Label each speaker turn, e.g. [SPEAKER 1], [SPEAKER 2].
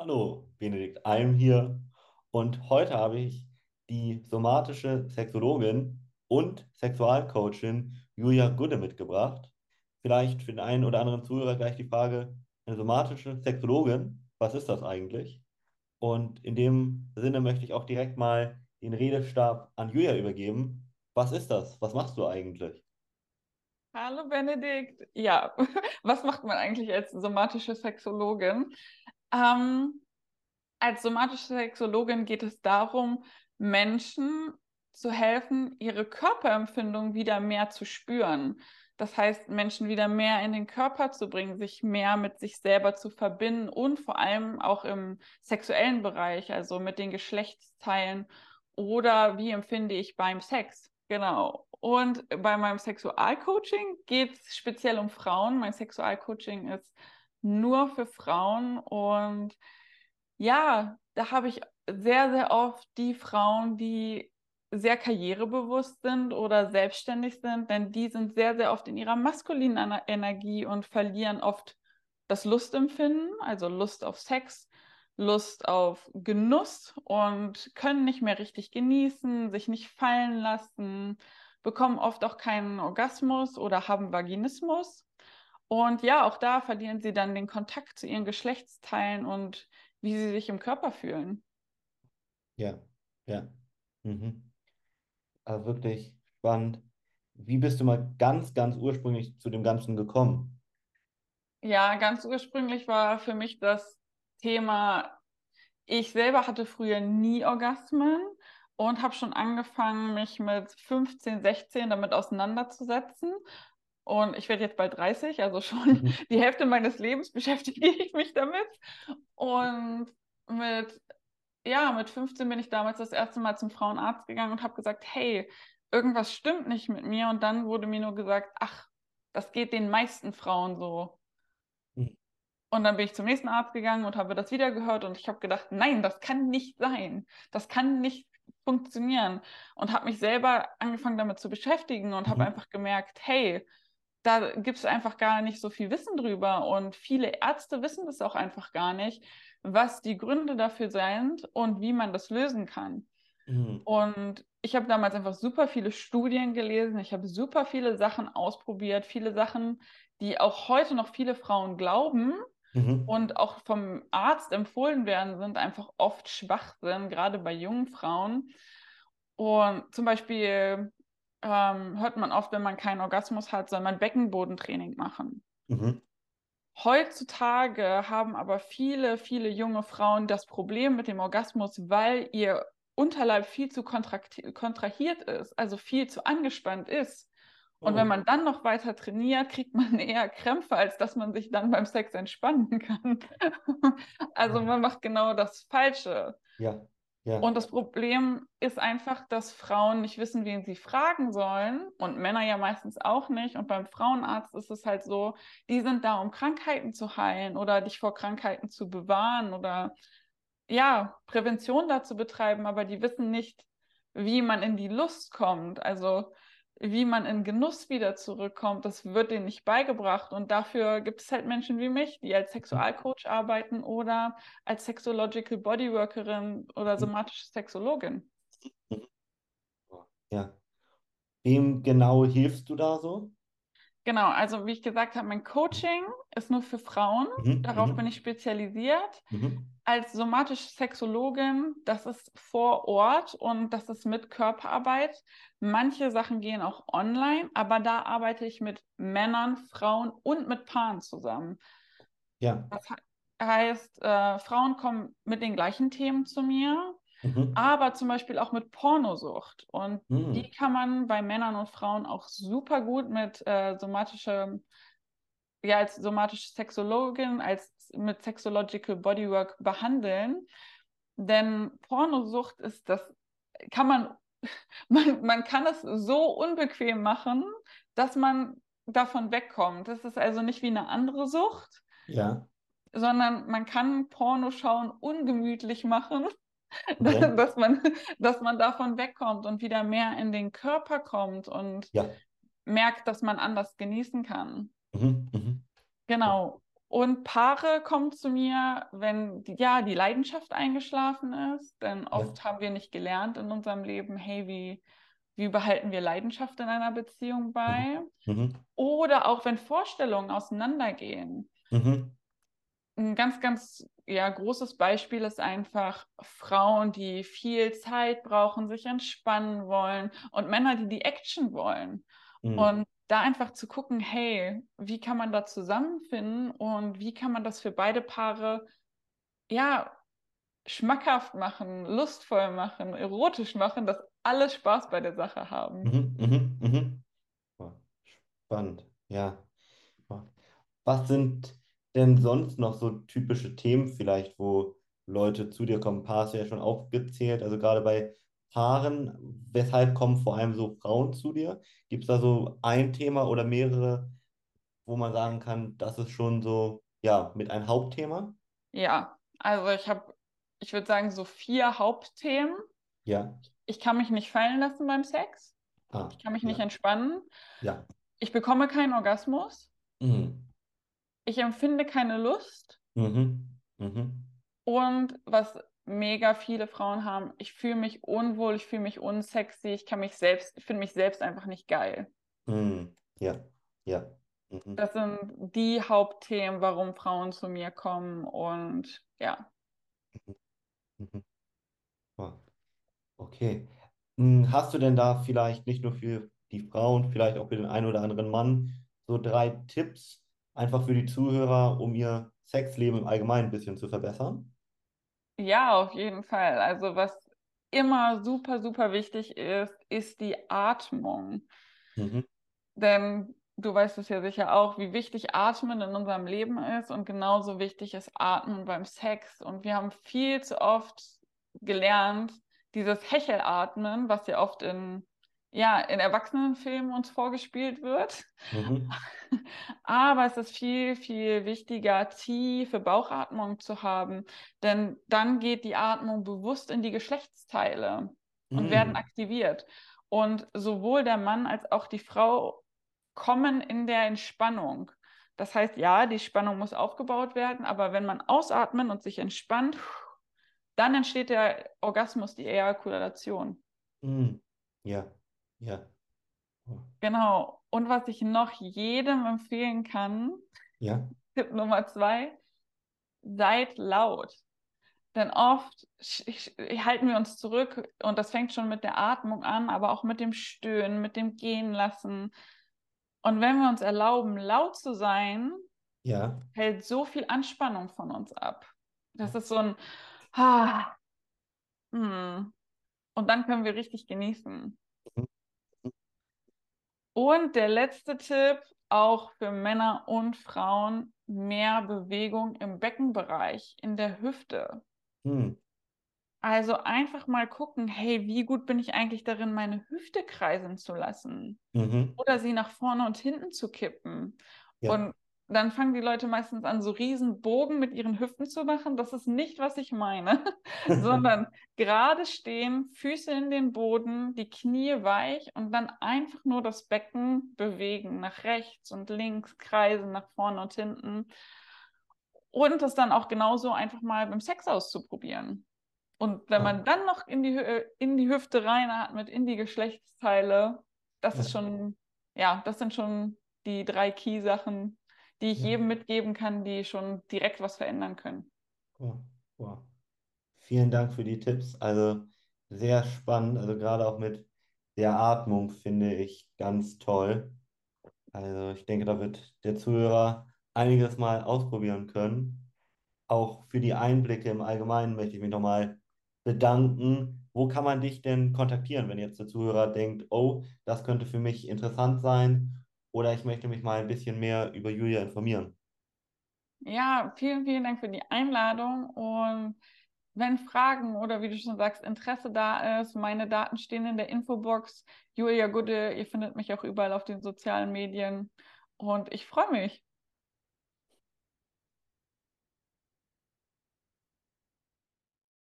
[SPEAKER 1] Hallo, Benedikt Alm hier und heute habe ich die somatische Sexologin und Sexualcoachin Julia Gudde mitgebracht. Vielleicht für den einen oder anderen Zuhörer gleich die Frage, eine somatische Sexologin, was ist das eigentlich? Und in dem Sinne möchte ich auch direkt mal den Redestab an Julia übergeben. Was ist das? Was machst du eigentlich?
[SPEAKER 2] Hallo Benedikt. Ja, was macht man eigentlich als somatische Sexologin? Ähm, als somatische Sexologin geht es darum, Menschen zu helfen, ihre Körperempfindung wieder mehr zu spüren. Das heißt, Menschen wieder mehr in den Körper zu bringen, sich mehr mit sich selber zu verbinden und vor allem auch im sexuellen Bereich, also mit den Geschlechtsteilen oder wie empfinde ich beim Sex. Genau. Und bei meinem Sexualcoaching geht es speziell um Frauen. Mein Sexualcoaching ist nur für Frauen. Und ja, da habe ich sehr, sehr oft die Frauen, die sehr karrierebewusst sind oder selbstständig sind, denn die sind sehr, sehr oft in ihrer maskulinen Energie und verlieren oft das Lustempfinden, also Lust auf Sex, Lust auf Genuss und können nicht mehr richtig genießen, sich nicht fallen lassen, bekommen oft auch keinen Orgasmus oder haben Vaginismus. Und ja, auch da verlieren sie dann den Kontakt zu ihren Geschlechtsteilen und wie sie sich im Körper fühlen.
[SPEAKER 1] Ja, ja. Mhm. Also wirklich spannend. Wie bist du mal ganz, ganz ursprünglich zu dem Ganzen gekommen?
[SPEAKER 2] Ja, ganz ursprünglich war für mich das Thema, ich selber hatte früher nie Orgasmen und habe schon angefangen, mich mit 15, 16 damit auseinanderzusetzen und ich werde jetzt bald 30, also schon mhm. die Hälfte meines Lebens beschäftige ich mich damit. Und mit, ja, mit 15 bin ich damals das erste Mal zum Frauenarzt gegangen und habe gesagt, hey, irgendwas stimmt nicht mit mir. Und dann wurde mir nur gesagt, ach, das geht den meisten Frauen so. Mhm. Und dann bin ich zum nächsten Arzt gegangen und habe das wieder gehört und ich habe gedacht, nein, das kann nicht sein. Das kann nicht funktionieren. Und habe mich selber angefangen damit zu beschäftigen und mhm. habe einfach gemerkt, hey, da gibt es einfach gar nicht so viel Wissen drüber und viele Ärzte wissen das auch einfach gar nicht, was die Gründe dafür sind und wie man das lösen kann. Mhm. Und ich habe damals einfach super viele Studien gelesen, ich habe super viele Sachen ausprobiert, viele Sachen, die auch heute noch viele Frauen glauben mhm. und auch vom Arzt empfohlen werden, sind einfach oft Schwachsinn, gerade bei jungen Frauen. Und zum Beispiel ähm, hört man oft, wenn man keinen Orgasmus hat, soll man Beckenbodentraining machen. Mhm. Heutzutage haben aber viele, viele junge Frauen das Problem mit dem Orgasmus, weil ihr Unterleib viel zu kontrahiert ist, also viel zu angespannt ist. Und oh. wenn man dann noch weiter trainiert, kriegt man eher Krämpfe, als dass man sich dann beim Sex entspannen kann. also man macht genau das Falsche.
[SPEAKER 1] Ja.
[SPEAKER 2] Und das Problem ist einfach, dass Frauen nicht wissen, wen sie fragen sollen und Männer ja meistens auch nicht. Und beim Frauenarzt ist es halt so, die sind da, um Krankheiten zu heilen oder dich vor Krankheiten zu bewahren oder ja, Prävention da zu betreiben, aber die wissen nicht, wie man in die Lust kommt. Also wie man in Genuss wieder zurückkommt, das wird denen nicht beigebracht. Und dafür gibt es halt Menschen wie mich, die als Sexualcoach arbeiten oder als Sexological Bodyworkerin oder somatische Sexologin.
[SPEAKER 1] Ja. Wem genau hilfst du da so?
[SPEAKER 2] Genau, also wie ich gesagt habe, mein Coaching ist nur für Frauen. Mhm, Darauf mhm. bin ich spezialisiert. Mhm. Als somatische Sexologin, das ist vor Ort und das ist mit Körperarbeit. Manche Sachen gehen auch online, aber da arbeite ich mit Männern, Frauen und mit Paaren zusammen.
[SPEAKER 1] Ja.
[SPEAKER 2] Das heißt, äh, Frauen kommen mit den gleichen Themen zu mir Mhm. aber zum Beispiel auch mit Pornosucht. Und mhm. die kann man bei Männern und Frauen auch super gut mit äh, somatischer, ja, als somatische Sexologin, als mit Sexological Bodywork behandeln. Denn Pornosucht ist das, kann man, man, man kann es so unbequem machen, dass man davon wegkommt. Das ist also nicht wie eine andere Sucht.
[SPEAKER 1] Ja
[SPEAKER 2] sondern man kann Porno schauen ungemütlich machen Okay. dass, man, dass man davon wegkommt und wieder mehr in den Körper kommt und
[SPEAKER 1] ja.
[SPEAKER 2] merkt, dass man anders genießen kann.
[SPEAKER 1] Mhm, mhm.
[SPEAKER 2] Genau. Und Paare kommen zu mir, wenn die, ja die Leidenschaft eingeschlafen ist, denn oft
[SPEAKER 1] Ja.
[SPEAKER 2] haben wir nicht gelernt in unserem Leben, hey, wie, wie behalten wir Leidenschaft in einer Beziehung bei?
[SPEAKER 1] Mhm.
[SPEAKER 2] Oder auch wenn Vorstellungen auseinandergehen.
[SPEAKER 1] Mhm.
[SPEAKER 2] Ein ganz, ganz ja, großes Beispiel ist einfach Frauen, die viel Zeit brauchen, sich entspannen wollen und Männer, die die Action wollen.
[SPEAKER 1] Mhm.
[SPEAKER 2] Und da einfach zu gucken, hey, wie kann man da zusammenfinden und wie kann man das für beide Paare ja schmackhaft machen, lustvoll machen, erotisch machen, dass alle Spaß bei der Sache haben.
[SPEAKER 1] Mhm. Mhm. Boah, Spannend, ja. Was sind denn sonst noch so typische Themen vielleicht, wo Leute zu dir kommen? Ein paar hast du ja schon aufgezählt, also gerade bei Paaren, weshalb kommen vor allem so Frauen zu dir? Gibt es da so ein Thema oder mehrere, wo man sagen kann, das ist schon so, ja, mit ein Hauptthema?
[SPEAKER 2] Ja, also ich habe, ich würde sagen, so vier Hauptthemen.
[SPEAKER 1] Ja.
[SPEAKER 2] Ich kann mich nicht fallen lassen beim Sex.
[SPEAKER 1] Ah,
[SPEAKER 2] Ich kann mich nicht
[SPEAKER 1] ja.
[SPEAKER 2] entspannen.
[SPEAKER 1] Ja.
[SPEAKER 2] Ich bekomme keinen Orgasmus.
[SPEAKER 1] Mhm.
[SPEAKER 2] Ich empfinde keine Lust.
[SPEAKER 1] Mhm. Mhm.
[SPEAKER 2] Und was mega viele Frauen haben, ich fühle mich unwohl, ich fühle mich unsexy, ich kann mich selbst, ich finde mich selbst einfach nicht geil.
[SPEAKER 1] Mhm. Ja. Ja. Mhm.
[SPEAKER 2] Das sind die Hauptthemen, warum Frauen zu mir kommen. Und ja,
[SPEAKER 1] Mhm. Ah, Okay. Hm, Hast du denn da vielleicht nicht nur für die Frauen, vielleicht auch für den einen oder anderen Mann so drei Tipps einfach für die Zuhörer, um ihr Sexleben im Allgemeinen ein bisschen zu verbessern?
[SPEAKER 2] ja, auf jeden Fall. Also was immer super, super wichtig ist, ist die Atmung.
[SPEAKER 1] Mhm.
[SPEAKER 2] Denn du weißt es ja sicher auch, wie wichtig Atmen in unserem Leben ist und genauso wichtig ist Atmen beim Sex. Und wir haben viel zu oft gelernt, dieses Hechelatmen, was ja oft in, ja, in Erwachsenenfilmen uns vorgespielt wird.
[SPEAKER 1] Mhm.
[SPEAKER 2] Aber es ist viel, viel wichtiger, tiefe Bauchatmung zu haben, denn dann geht die Atmung bewusst in die Geschlechtsteile und werden
[SPEAKER 1] Mhm.
[SPEAKER 2] aktiviert. Und sowohl der Mann als auch die Frau kommen in der Entspannung. Das heißt, ja, die Spannung muss aufgebaut werden, aber wenn man ausatmet und sich entspannt, dann entsteht der Orgasmus, die Ejakulation.
[SPEAKER 1] Mhm. Ja. Ja. Oh.
[SPEAKER 2] Genau. Und was ich noch jedem empfehlen kann,
[SPEAKER 1] Ja.
[SPEAKER 2] Tipp Nummer zwei, seid laut. Denn oft halten wir uns zurück und das fängt schon mit der Atmung an, aber auch mit dem Stöhnen, mit dem Gehen lassen. Und wenn wir uns erlauben, laut zu sein,
[SPEAKER 1] Ja.
[SPEAKER 2] hält so viel Anspannung von uns ab. Das ist so ein ah, hm. Und dann können wir richtig genießen. Und der letzte Tipp, auch für Männer und Frauen, mehr Bewegung im Beckenbereich, in der Hüfte.
[SPEAKER 1] Mhm.
[SPEAKER 2] Also einfach mal gucken, hey, wie gut bin ich eigentlich darin, meine Hüfte kreisen zu lassen
[SPEAKER 1] Mhm.
[SPEAKER 2] oder sie nach vorne und hinten zu kippen.
[SPEAKER 1] Ja.
[SPEAKER 2] Und dann fangen die Leute meistens an, so riesen Bogen mit ihren Hüften zu machen. Das ist nicht, was ich meine, sondern gerade stehen, Füße in den Boden, die Knie weich und dann einfach nur das Becken bewegen, nach rechts und links kreisen, nach vorne und hinten. Und das dann auch genauso einfach mal beim Sex auszuprobieren. Und wenn man dann noch in die, in die Hüfte reinatmet, in die Geschlechtsteile, das ist schon, ja, das sind schon die drei Key-Sachen, die ich
[SPEAKER 1] Ja.
[SPEAKER 2] jedem mitgeben kann, die schon direkt was verändern können.
[SPEAKER 1] Wow. Wow. Vielen Dank für die Tipps. Also sehr spannend. Also gerade auch mit der Atmung finde ich ganz toll. Also ich denke, da wird der Zuhörer einiges mal ausprobieren können. Auch für die Einblicke im Allgemeinen möchte ich mich nochmal bedanken. Wo kann man dich denn kontaktieren, wenn jetzt der Zuhörer denkt, oh, das könnte für mich interessant sein oder ich möchte mich mal ein bisschen mehr über Julia informieren?
[SPEAKER 2] Ja, vielen, vielen Dank für die Einladung. Und wenn Fragen oder wie du schon sagst, Interesse da ist, meine Daten stehen in der Infobox. Julia Gudde, ihr findet mich auch überall auf den sozialen Medien. Und ich freue mich.